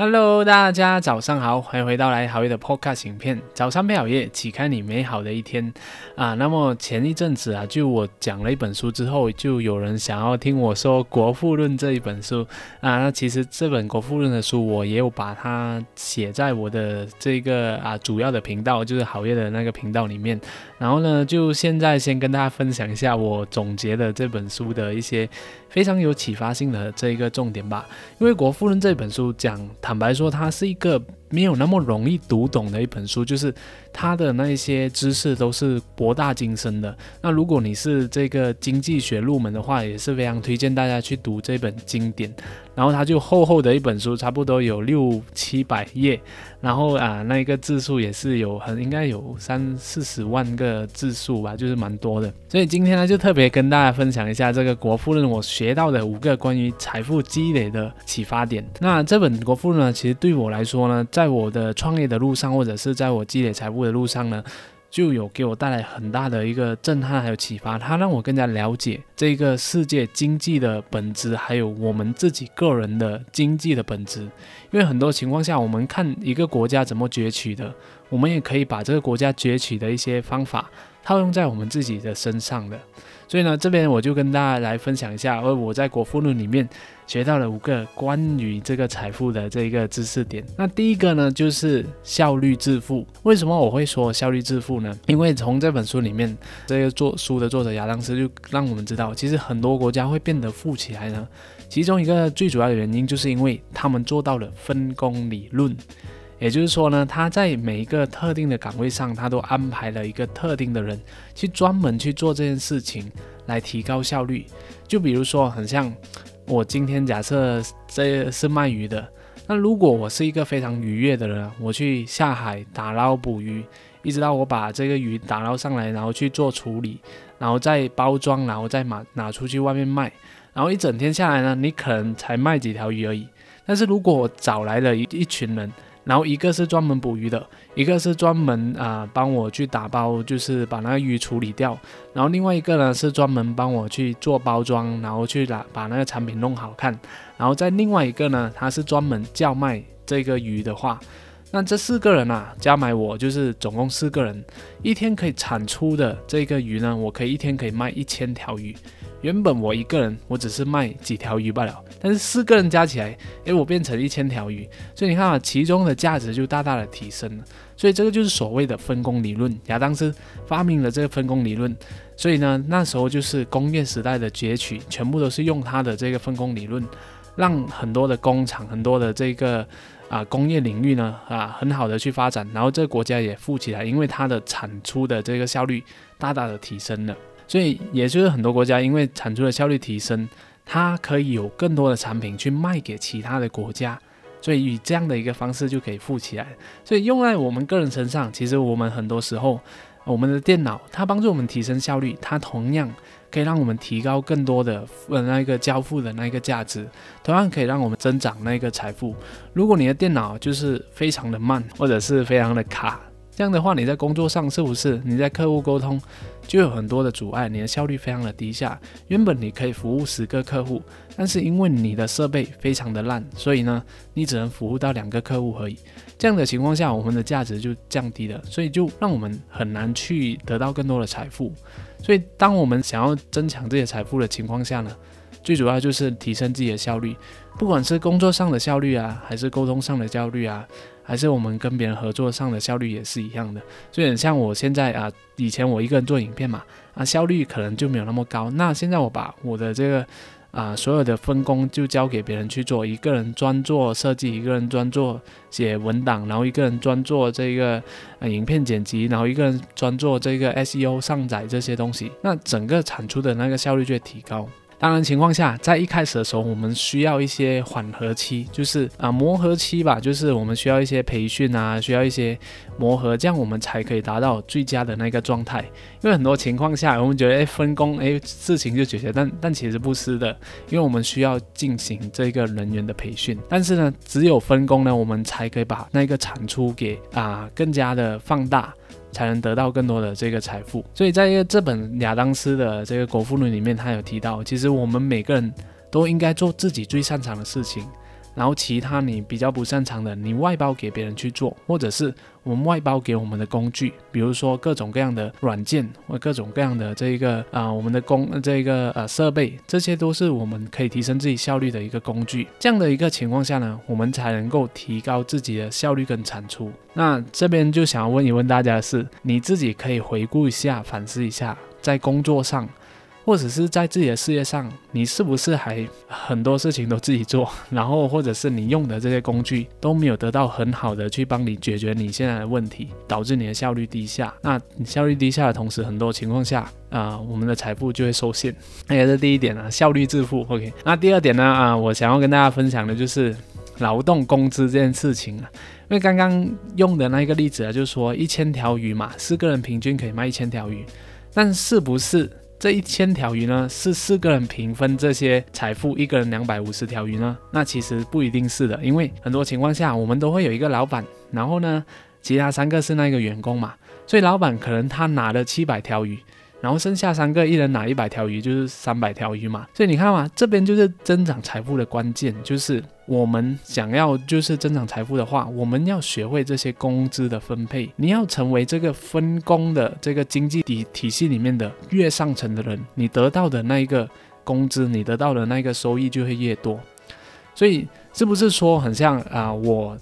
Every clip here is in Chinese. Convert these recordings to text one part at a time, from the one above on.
Hello，大家早上好，欢迎回到来好业的 Podcast 影片。早上配好业，启开你美好的一天啊。那么前一阵子啊，就我讲了一本书之后，就有人想要听我说《国富论》这一本书啊。那其实这本《国富论》的书，我也有把它写在我的这个啊主要的频道，就是好业的那个频道里面。然后呢，就现在先跟大家分享一下我总结的这本书的一些非常有启发性的这一个重点吧。因为《国富论》这本书讲。坦白说，它是一个没有那么容易读懂的一本书，就是它的那些知识都是博大精深的。那如果你是这个经济学入门的话，也是非常推荐大家去读这本经典。然后它就厚厚的一本书，差不多有六七百页，然后啊，那一个字数也是有很应该有三四十万个字数吧，就是蛮多的。所以今天呢，就特别跟大家分享一下这个《国富论》我学到的五个关于财富积累的启发点。那这本《国富论》呢，其实对我来说呢，在我的创业的路上，或者是在我积累财富的路上呢。就有给我带来很大的一个震撼，还有启发。它让我更加了解这个世界经济的本质，还有我们自己个人的经济的本质。因为很多情况下，我们看一个国家怎么崛起的，我们也可以把这个国家崛起的一些方法套用在我们自己的身上的。所以呢，这边我就跟大家来分享一下，而我在国富论里面学到了五个关于这个财富的这个知识点。那第一个呢，就是效率致富。为什么我会说效率致富呢？因为从这本书里面，这个做书的作者亚当斯就让我们知道，其实很多国家会变得富起来呢，其中一个最主要的原因，就是因为他们做到了分工理论。也就是说呢，他在每一个特定的岗位上，他都安排了一个特定的人去专门去做这件事情，来提高效率。就比如说，很像我今天假设这是卖鱼的，那如果我是一个非常愉悦的人，我去下海打捞捕鱼，一直到我把这个鱼打捞上来，然后去做处理，然后再包装，然后再拿拿出去外面卖，然后一整天下来呢，你可能才卖几条鱼而已。但是如果我找来了一一群人，然后一个是专门捕鱼的，一个是专门啊帮我去打包，就是把那个鱼处理掉。然后另外一个呢是专门帮我去做包装，然后去把把那个产品弄好看。然后在另外一个呢，他是专门叫卖这个鱼的话，那这四个人啊加买我就是总共四个人，一天可以产出的这个鱼呢，我可以一天可以卖一千条鱼。原本我一个人，我只是卖几条鱼罢了，但是四个人加起来，诶，我变成一千条鱼，所以你看啊，其中的价值就大大的提升了。所以这个就是所谓的分工理论，亚当斯发明了这个分工理论。所以呢，那时候就是工业时代的崛起，全部都是用他的这个分工理论，让很多的工厂、很多的这个啊工业领域呢啊很好的去发展，然后这个国家也富起来，因为它的产出的这个效率大大的提升了。所以，也就是很多国家因为产出的效率提升，它可以有更多的产品去卖给其他的国家，所以以这样的一个方式就可以富起来。所以用在我们个人身上，其实我们很多时候，我们的电脑它帮助我们提升效率，它同样可以让我们提高更多的呃那个交付的那个价值，同样可以让我们增长那个财富。如果你的电脑就是非常的慢，或者是非常的卡。这样的话，你在工作上是不是你在客户沟通就有很多的阻碍，你的效率非常的低下。原本你可以服务十个客户，但是因为你的设备非常的烂，所以呢，你只能服务到两个客户而已。这样的情况下，我们的价值就降低了，所以就让我们很难去得到更多的财富。所以，当我们想要增强这些财富的情况下呢，最主要就是提升自己的效率，不管是工作上的效率啊，还是沟通上的效率啊。还是我们跟别人合作上的效率也是一样的，所以像我现在啊，以前我一个人做影片嘛，啊效率可能就没有那么高。那现在我把我的这个啊所有的分工就交给别人去做，一个人专做设计，一个人专做写文档，然后一个人专做这个呃影片剪辑，然后一个人专做这个 SEO 上载这些东西，那整个产出的那个效率就会提高。当然情况下，在一开始的时候，我们需要一些缓和期，就是啊磨合期吧，就是我们需要一些培训啊，需要一些磨合，这样我们才可以达到最佳的那个状态。因为很多情况下，我们觉得哎分工哎事情就解决，但但其实不是的，因为我们需要进行这个人员的培训。但是呢，只有分工呢，我们才可以把那个产出给啊更加的放大。才能得到更多的这个财富，所以在这本亚当斯的这个国富论里面，他有提到，其实我们每个人都应该做自己最擅长的事情，然后其他你比较不擅长的，你外包给别人去做，或者是我们外包给我们的工具，比如说各种各样的软件或各种各样的这一个啊我们的工这个呃设备，这些都是我们可以提升自己效率的一个工具。这样的一个情况下呢，我们才能够提高自己的效率跟产出。那这边就想要问一问大家的是，你自己可以回顾一下，反思一下，在工作上。或者是在自己的事业上，你是不是还很多事情都自己做，然后或者是你用的这些工具都没有得到很好的去帮你解决你现在的问题，导致你的效率低下。那你效率低下的同时，很多情况下啊，我们的财富就会受限。那也是第一点啊，效率致富。OK，那第二点呢啊，我想要跟大家分享的就是劳动工资这件事情啊，因为刚刚用的那个例子啊，就是说一千条鱼嘛，四个人平均可以卖一千条鱼，但是不是？这一千条鱼呢，是四个人平分这些财富，一个人两百五十条鱼呢？那其实不一定是的，因为很多情况下，我们都会有一个老板，然后呢，其他三个是那个员工嘛，所以老板可能他拿了七百条鱼。然后剩下三个，一人拿一百条鱼，就是三百条鱼嘛。所以你看嘛，这边就是增长财富的关键，就是我们想要就是增长财富的话，我们要学会这些工资的分配。你要成为这个分工的这个经济体体系里面的越上层的人，你得到的那一个工资，你得到的那个收益就会越多。所以是不是说很像啊？我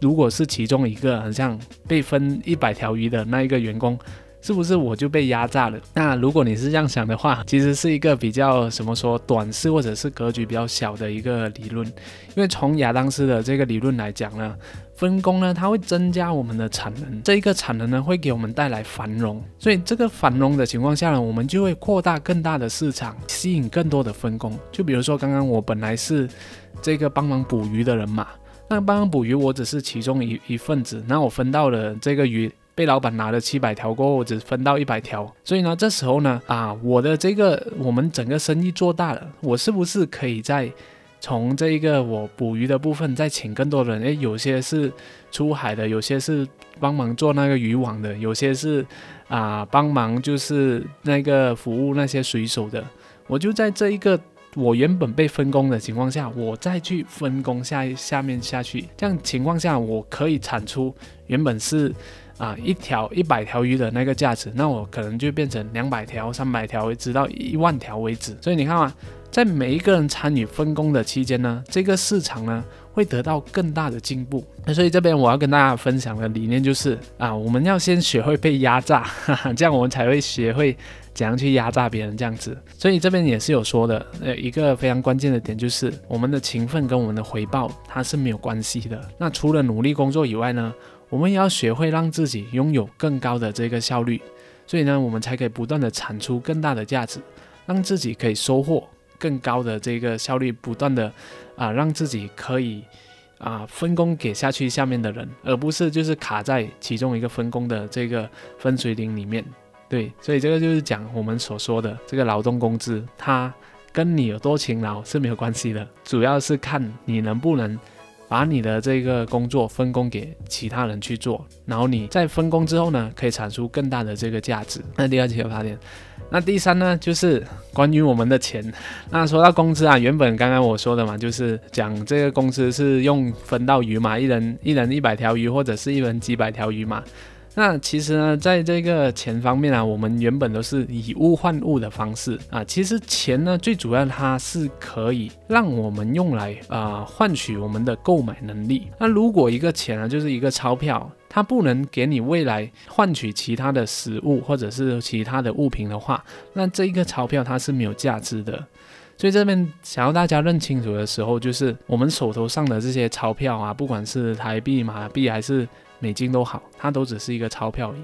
如果是其中一个很像被分一百条鱼的那一个员工。是不是我就被压榨了？那如果你是这样想的话，其实是一个比较什么说短视或者是格局比较小的一个理论。因为从亚当斯的这个理论来讲呢，分工呢它会增加我们的产能，这一个产能呢会给我们带来繁荣。所以这个繁荣的情况下呢，我们就会扩大更大的市场，吸引更多的分工。就比如说刚刚我本来是这个帮忙捕鱼的人嘛，那帮忙捕鱼我只是其中一一份子，那我分到了这个鱼。被老板拿了七百条过后，我只分到一百条，所以呢，这时候呢，啊，我的这个我们整个生意做大了，我是不是可以在从这一个我捕鱼的部分再请更多人？诶，有些是出海的，有些是帮忙做那个渔网的，有些是啊帮忙就是那个服务那些水手的。我就在这一个我原本被分工的情况下，我再去分工下下面下去，这样情况下我可以产出原本是。啊，一条一百条鱼的那个价值，那我可能就变成两百条、三百条，直到一万条为止。所以你看嘛，在每一个人参与分工的期间呢，这个市场呢会得到更大的进步。那所以这边我要跟大家分享的理念就是啊，我们要先学会被压榨，哈哈，这样我们才会学会怎样去压榨别人这样子。所以这边也是有说的，呃，一个非常关键的点就是我们的勤奋跟我们的回报它是没有关系的。那除了努力工作以外呢？我们也要学会让自己拥有更高的这个效率，所以呢，我们才可以不断的产出更大的价值，让自己可以收获更高的这个效率，不断的啊，让自己可以啊分工给下去下面的人，而不是就是卡在其中一个分工的这个分水岭里面。对，所以这个就是讲我们所说的这个劳动工资，它跟你有多勤劳是没有关系的，主要是看你能不能。把你的这个工作分工给其他人去做，然后你在分工之后呢，可以产出更大的这个价值。那第二个发点，那第三呢，就是关于我们的钱。那说到工资啊，原本刚刚我说的嘛，就是讲这个工资是用分到鱼嘛，一人一人一百条鱼，或者是一人几百条鱼嘛。那其实呢，在这个钱方面啊，我们原本都是以物换物的方式啊。其实钱呢，最主要它是可以让我们用来啊换取我们的购买能力。那如果一个钱呢，就是一个钞票，它不能给你未来换取其他的食物或者是其他的物品的话，那这一个钞票它是没有价值的。所以这边想要大家认清楚的时候，就是我们手头上的这些钞票啊，不管是台币、马币还是。美金都好，它都只是一个钞票而已。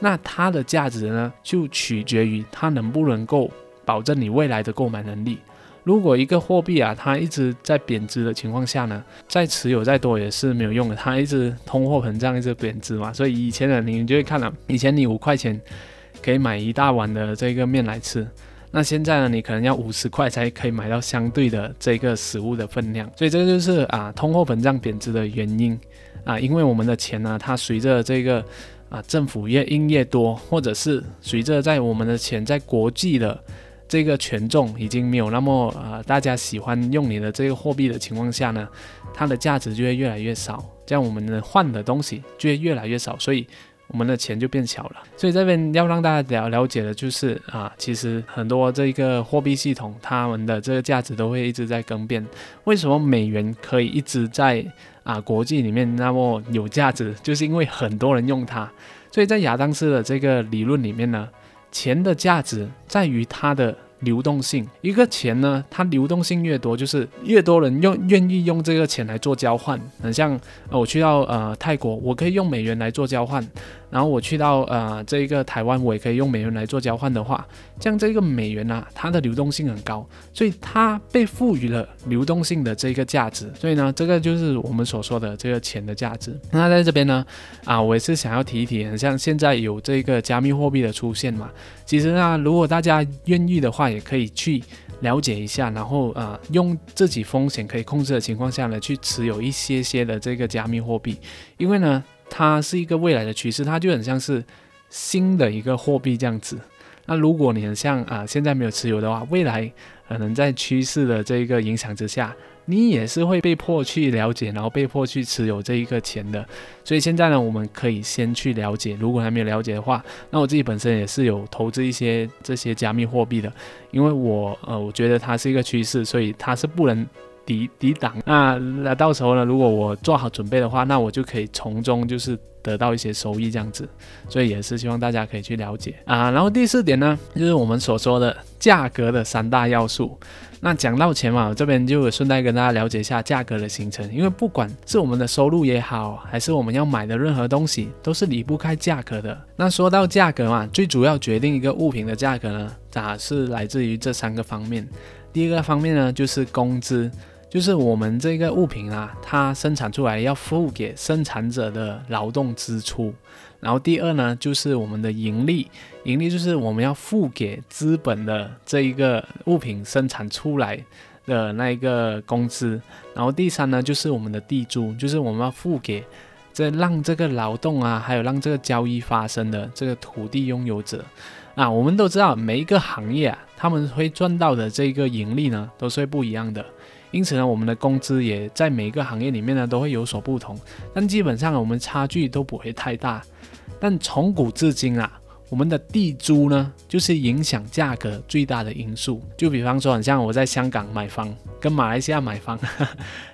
那它的价值呢，就取决于它能不能够保证你未来的购买能力。如果一个货币啊，它一直在贬值的情况下呢，再持有再多也是没有用的。它一直通货膨胀，一直贬值嘛。所以以前的你就会看了，以前你五块钱可以买一大碗的这个面来吃，那现在呢，你可能要五十块才可以买到相对的这个食物的分量。所以这个就是啊，通货膨胀贬值的原因。啊，因为我们的钱呢，它随着这个啊政府越印越多，或者是随着在我们的钱在国际的这个权重已经没有那么啊大家喜欢用你的这个货币的情况下呢，它的价值就会越来越少，这样我们能换的东西就会越来越少，所以。我们的钱就变小了，所以这边要让大家了了解的就是啊，其实很多这个货币系统，它们的这个价值都会一直在更变。为什么美元可以一直在啊国际里面那么有价值？就是因为很多人用它。所以在亚当斯的这个理论里面呢，钱的价值在于它的。流动性，一个钱呢，它流动性越多，就是越多人用愿意用这个钱来做交换。很像我去到呃泰国，我可以用美元来做交换。然后我去到呃这一个台湾，我也可以用美元来做交换的话，这样这个美元啊，它的流动性很高，所以它被赋予了流动性的这个价值。所以呢，这个就是我们所说的这个钱的价值。那在这边呢，啊，我也是想要提一提，像现在有这个加密货币的出现嘛，其实呢，如果大家愿意的话，也可以去了解一下，然后啊，用自己风险可以控制的情况下呢，去持有一些些的这个加密货币，因为呢。它是一个未来的趋势，它就很像是新的一个货币这样子。那如果你很像啊，现在没有持有的话，未来可能在趋势的这一个影响之下，你也是会被迫去了解，然后被迫去持有这一个钱的。所以现在呢，我们可以先去了解。如果还没有了解的话，那我自己本身也是有投资一些这些加密货币的，因为我呃，我觉得它是一个趋势，所以它是不能。抵抵挡，那那到时候呢？如果我做好准备的话，那我就可以从中就是得到一些收益这样子，所以也是希望大家可以去了解啊。然后第四点呢，就是我们所说的价格的三大要素。那讲到钱嘛，我这边就顺带跟大家了解一下价格的形成，因为不管是我们的收入也好，还是我们要买的任何东西，都是离不开价格的。那说到价格嘛，最主要决定一个物品的价格呢，咋是来自于这三个方面。第一个方面呢，就是工资。就是我们这个物品啊，它生产出来要付给生产者的劳动支出。然后第二呢，就是我们的盈利，盈利就是我们要付给资本的这一个物品生产出来的那一个工资。然后第三呢，就是我们的地租，就是我们要付给这让这个劳动啊，还有让这个交易发生的这个土地拥有者。啊，我们都知道每一个行业啊，他们会赚到的这个盈利呢，都是会不一样的。因此呢，我们的工资也在每一个行业里面呢都会有所不同，但基本上我们差距都不会太大。但从古至今啊，我们的地租呢就是影响价格最大的因素。就比方说，很像我在香港买房跟马来西亚买房，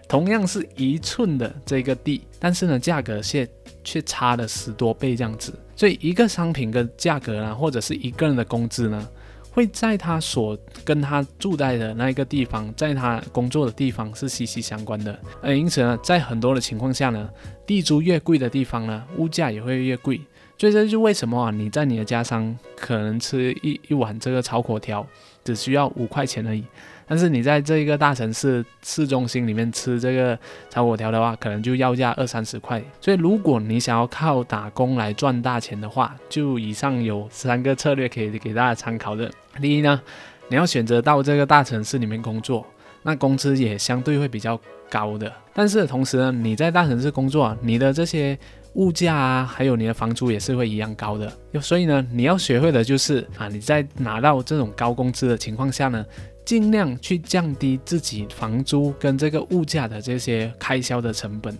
同样是一寸的这个地，但是呢价格却却差了十多倍这样子。所以一个商品的价格呢，或者是一个人的工资呢？会在他所跟他住在的那一个地方，在他工作的地方是息息相关的。呃，因此呢，在很多的情况下呢，地租越贵的地方呢，物价也会越贵。所以这就为什么啊，你在你的家乡可能吃一一碗这个炒粿条只需要五块钱而已。但是你在这一个大城市市中心里面吃这个炒粿条的话，可能就要价二三十块。所以如果你想要靠打工来赚大钱的话，就以上有三个策略可以给大家参考的。第一呢，你要选择到这个大城市里面工作，那工资也相对会比较高的。但是同时呢，你在大城市工作，你的这些物价啊，还有你的房租也是会一样高的。所以呢，你要学会的就是啊，你在拿到这种高工资的情况下呢。尽量去降低自己房租跟这个物价的这些开销的成本。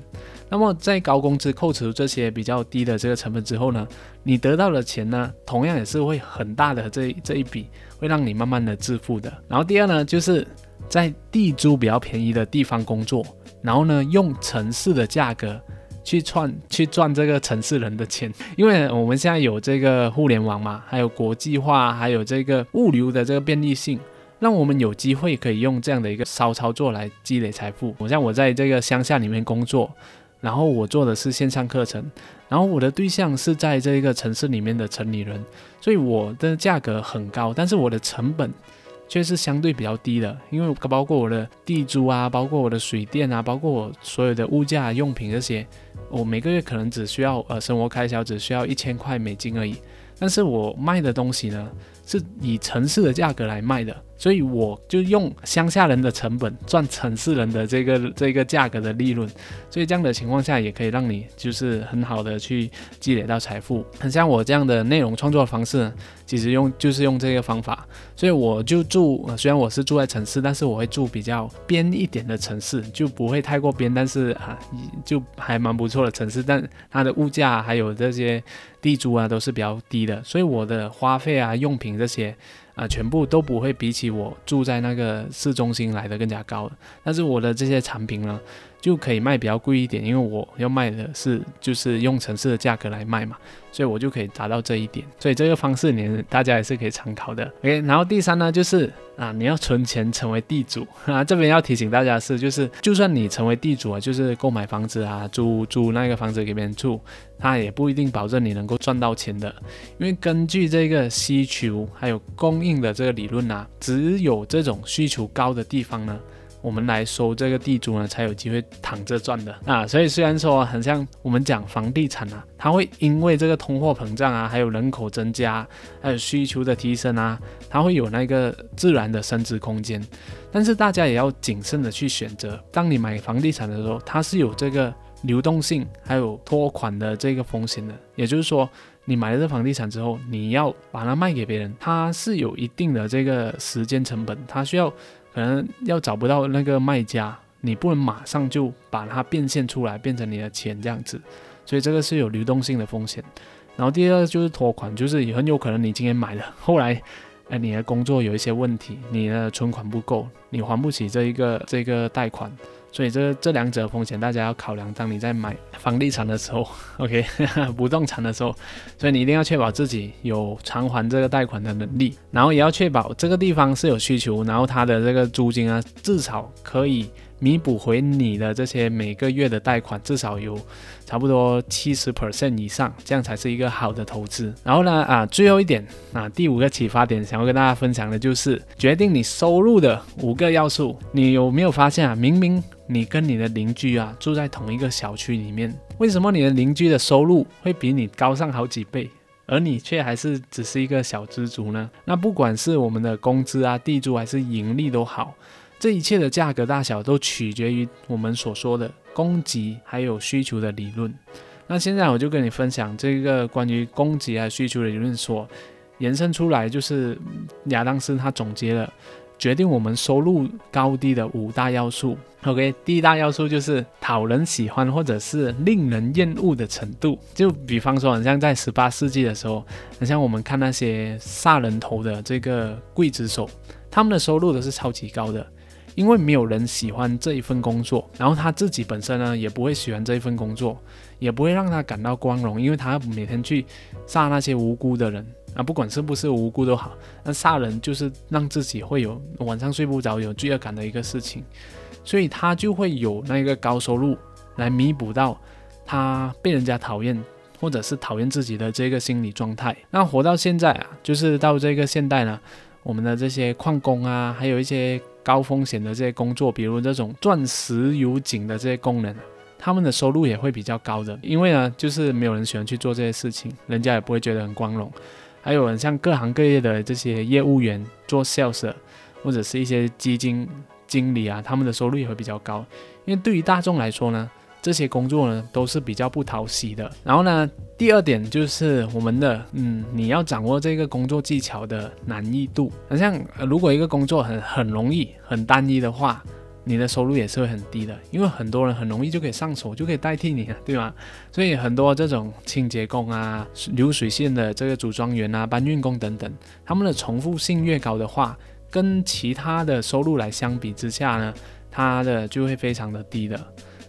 那么在高工资扣除这些比较低的这个成本之后呢，你得到的钱呢，同样也是会很大的这这一笔，会让你慢慢的致富的。然后第二呢，就是在地租比较便宜的地方工作，然后呢，用城市的价格去赚去赚这个城市人的钱，因为我们现在有这个互联网嘛，还有国际化，还有这个物流的这个便利性。让我们有机会可以用这样的一个骚操作来积累财富。我像我在这个乡下里面工作，然后我做的是线上课程，然后我的对象是在这个城市里面的城里人，所以我的价格很高，但是我的成本却是相对比较低的，因为包括我的地租啊，包括我的水电啊，包括我所有的物价用品这些，我每个月可能只需要呃生活开销只需要一千块美金而已，但是我卖的东西呢？是以城市的价格来卖的。所以我就用乡下人的成本赚城市人的这个这个价格的利润，所以这样的情况下也可以让你就是很好的去积累到财富。很像我这样的内容创作方式，其实用就是用这个方法。所以我就住，虽然我是住在城市，但是我会住比较边一点的城市，就不会太过边，但是啊，就还蛮不错的城市。但它的物价还有这些地租啊都是比较低的，所以我的花费啊、用品这些。啊，全部都不会比起我住在那个市中心来的更加高，但是我的这些产品呢？就可以卖比较贵一点，因为我要卖的是就是用城市的价格来卖嘛，所以我就可以达到这一点。所以这个方式你大家也是可以参考的。OK，然后第三呢就是啊，你要存钱成为地主 啊。这边要提醒大家的是，就是就算你成为地主啊，就是购买房子啊，租租那个房子给别人住，他也不一定保证你能够赚到钱的。因为根据这个需求还有供应的这个理论啊，只有这种需求高的地方呢。我们来收这个地租呢，才有机会躺着赚的啊！所以虽然说很像我们讲房地产啊，它会因为这个通货膨胀啊，还有人口增加，还有需求的提升啊，它会有那个自然的升值空间。但是大家也要谨慎的去选择。当你买房地产的时候，它是有这个流动性，还有拖款的这个风险的。也就是说，你买了这房地产之后，你要把它卖给别人，它是有一定的这个时间成本，它需要。可能要找不到那个卖家，你不能马上就把它变现出来，变成你的钱这样子，所以这个是有流动性的风险。然后第二就是拖款，就是也很有可能你今天买了，后来，哎，你的工作有一些问题，你的存款不够，你还不起这一个这个贷款。所以这这两者风险大家要考量。当你在买房地产的时候，OK，不动产的时候，所以你一定要确保自己有偿还这个贷款的能力，然后也要确保这个地方是有需求，然后它的这个租金啊，至少可以弥补回你的这些每个月的贷款，至少有差不多七十 percent 以上，这样才是一个好的投资。然后呢，啊，最后一点啊，第五个启发点想要跟大家分享的就是决定你收入的五个要素。你有没有发现啊？明明你跟你的邻居啊住在同一个小区里面，为什么你的邻居的收入会比你高上好几倍，而你却还是只是一个小资族呢？那不管是我们的工资啊、地租还是盈利都好，这一切的价格大小都取决于我们所说的供给还有需求的理论。那现在我就跟你分享这个关于供给还有需求的理论所延伸出来，就是亚当斯他总结了。决定我们收入高低的五大要素。OK，第一大要素就是讨人喜欢或者是令人厌恶的程度。就比方说，很像在十八世纪的时候，很像我们看那些杀人头的这个刽子手，他们的收入都是超级高的，因为没有人喜欢这一份工作，然后他自己本身呢也不会喜欢这一份工作，也不会让他感到光荣，因为他每天去杀那些无辜的人。啊，不管是不是无辜都好，那杀人就是让自己会有晚上睡不着、有罪恶感的一个事情，所以他就会有那个高收入来弥补到他被人家讨厌或者是讨厌自己的这个心理状态。那活到现在啊，就是到这个现代呢，我们的这些矿工啊，还有一些高风险的这些工作，比如这种钻石油井的这些工人，他们的收入也会比较高的，因为呢，就是没有人喜欢去做这些事情，人家也不会觉得很光荣。还有像各行各业的这些业务员做 sales，或者是一些基金经理啊，他们的收入也会比较高。因为对于大众来说呢，这些工作呢都是比较不讨喜的。然后呢，第二点就是我们的，嗯，你要掌握这个工作技巧的难易度。好像如果一个工作很很容易、很单一的话。你的收入也是会很低的，因为很多人很容易就可以上手，就可以代替你了，对吗？所以很多这种清洁工啊、流水线的这个组装员啊、搬运工等等，他们的重复性越高的话，跟其他的收入来相比之下呢，它的就会非常的低的。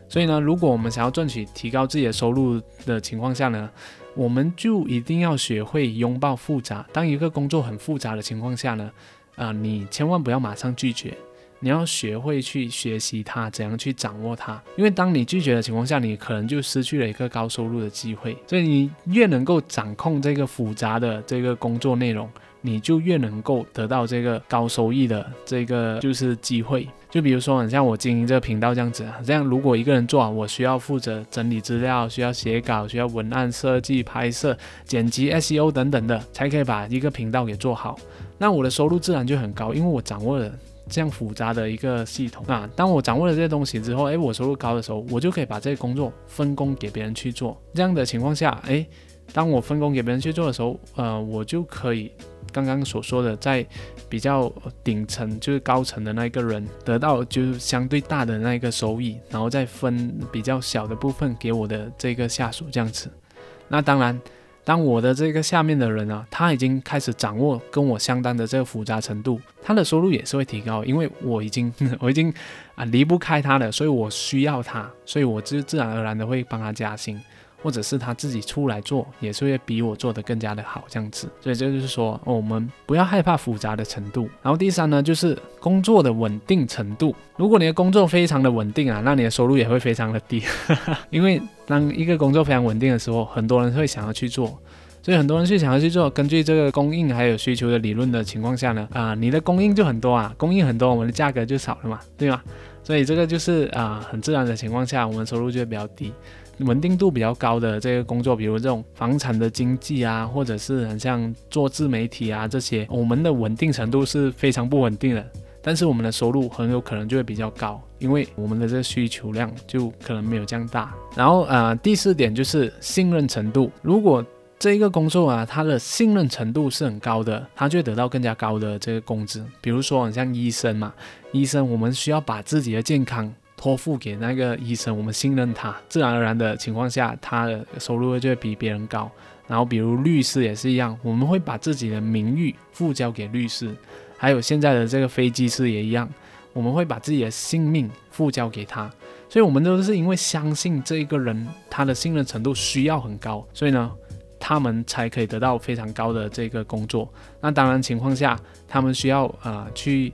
所以呢，如果我们想要赚取提高自己的收入的情况下呢，我们就一定要学会拥抱复杂。当一个工作很复杂的情况下呢，啊，你千万不要马上拒绝。你要学会去学习它，怎样去掌握它。因为当你拒绝的情况下，你可能就失去了一个高收入的机会。所以你越能够掌控这个复杂的这个工作内容，你就越能够得到这个高收益的这个就是机会。就比如说，像我经营这个频道这样子，这样如果一个人做，我需要负责整理资料，需要写稿，需要文案设计、拍摄、剪辑、SEO 等等的，才可以把一个频道给做好。那我的收入自然就很高，因为我掌握了这样复杂的一个系统啊。当我掌握了这些东西之后，诶，我收入高的时候，我就可以把这个工作分工给别人去做。这样的情况下，诶，当我分工给别人去做的时候，呃，我就可以。刚刚所说的，在比较顶层就是高层的那一个人得到就是相对大的那一个收益，然后再分比较小的部分给我的这个下属这样子。那当然，当我的这个下面的人啊，他已经开始掌握跟我相当的这个复杂程度，他的收入也是会提高，因为我已经 我已经啊离不开他了，所以我需要他，所以我就自然而然的会帮他加薪。或者是他自己出来做，也是会比我做的更加的好，这样子。所以这就是说，我们不要害怕复杂的程度。然后第三呢，就是工作的稳定程度。如果你的工作非常的稳定啊，那你的收入也会非常的低。因为当一个工作非常稳定的时候，很多人会想要去做，所以很多人去想要去做。根据这个供应还有需求的理论的情况下呢，啊，你的供应就很多啊，供应很多，我们的价格就少了嘛，对吗？所以这个就是啊，很自然的情况下，我们收入就会比较低。稳定度比较高的这个工作，比如这种房产的经济啊，或者是很像做自媒体啊这些，我们的稳定程度是非常不稳定的。但是我们的收入很有可能就会比较高，因为我们的这个需求量就可能没有这样大。然后呃，第四点就是信任程度。如果这一个工作啊，它的信任程度是很高的，它就会得到更加高的这个工资。比如说很像医生嘛，医生我们需要把自己的健康。托付给那个医生，我们信任他，自然而然的情况下，他的收入就会比别人高。然后，比如律师也是一样，我们会把自己的名誉付交给律师，还有现在的这个飞机师也一样，我们会把自己的性命付交给他。所以，我们都是因为相信这一个人，他的信任程度需要很高，所以呢，他们才可以得到非常高的这个工作。那当然情况下，他们需要啊去。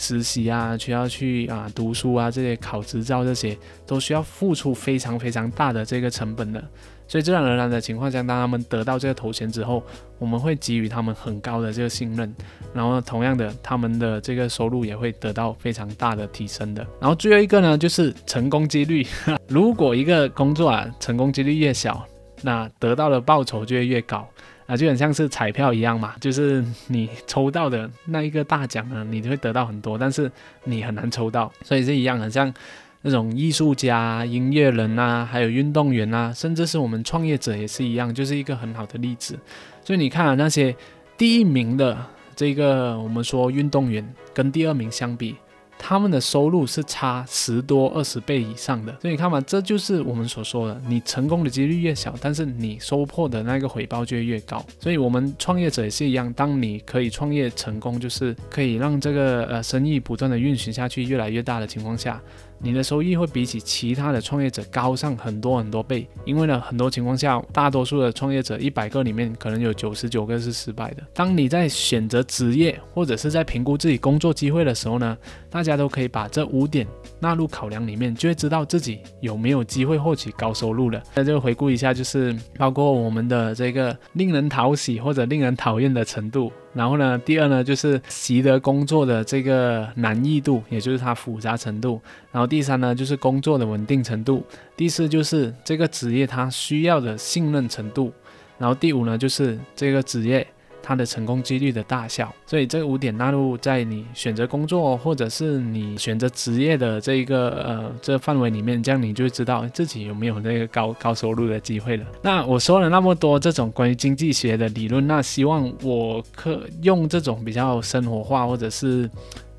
实习啊，需要去啊读书啊，这些考执照这些都需要付出非常非常大的这个成本的，所以自然而然的情况下，当他们得到这个头衔之后，我们会给予他们很高的这个信任，然后同样的，他们的这个收入也会得到非常大的提升的。然后最后一个呢，就是成功几率，如果一个工作啊成功几率越小，那得到的报酬就会越高。啊，就很像是彩票一样嘛，就是你抽到的那一个大奖呢，你就会得到很多，但是你很难抽到，所以是一样，很像那种艺术家、音乐人啊，还有运动员啊，甚至是我们创业者也是一样，就是一个很好的例子。所以你看啊，那些第一名的这个我们说运动员跟第二名相比。他们的收入是差十多二十倍以上的，所以你看嘛，这就是我们所说的，你成功的几率越小，但是你收获的那个回报就越高。所以我们创业者也是一样，当你可以创业成功，就是可以让这个呃生意不断的运行下去，越来越大的情况下。你的收益会比起其他的创业者高上很多很多倍，因为呢，很多情况下，大多数的创业者一百个里面可能有九十九个是失败的。当你在选择职业或者是在评估自己工作机会的时候呢，大家都可以把这五点纳入考量里面，就会知道自己有没有机会获取高收入了。那就回顾一下，就是包括我们的这个令人讨喜或者令人讨厌的程度。然后呢，第二呢，就是习得工作的这个难易度，也就是它复杂程度。然后第三呢，就是工作的稳定程度。第四就是这个职业它需要的信任程度。然后第五呢，就是这个职业。它的成功几率的大小，所以这五点纳入在你选择工作或者是你选择职业的这一个呃这范围里面，这样你就知道自己有没有那个高高收入的机会了。那我说了那么多这种关于经济学的理论，那希望我可用这种比较生活化或者是。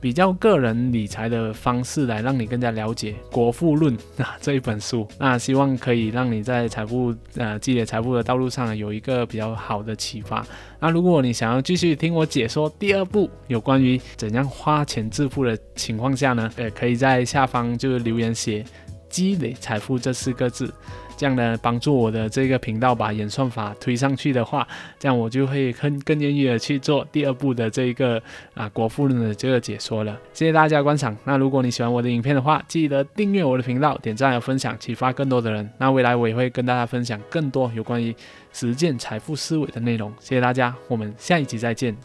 比较个人理财的方式来让你更加了解《国富论》啊这一本书，那希望可以让你在财富呃积累财富的道路上有一个比较好的启发。那如果你想要继续听我解说第二步有关于怎样花钱致富的情况下呢，呃，可以在下方就是留言写“积累财富”这四个字。这样呢，帮助我的这个频道把演算法推上去的话，这样我就会更更愿意的去做第二步的这个啊国富论的这个解说了。谢谢大家观赏。那如果你喜欢我的影片的话，记得订阅我的频道，点赞和分享，启发更多的人。那未来我也会跟大家分享更多有关于实践财富思维的内容。谢谢大家，我们下一集再见。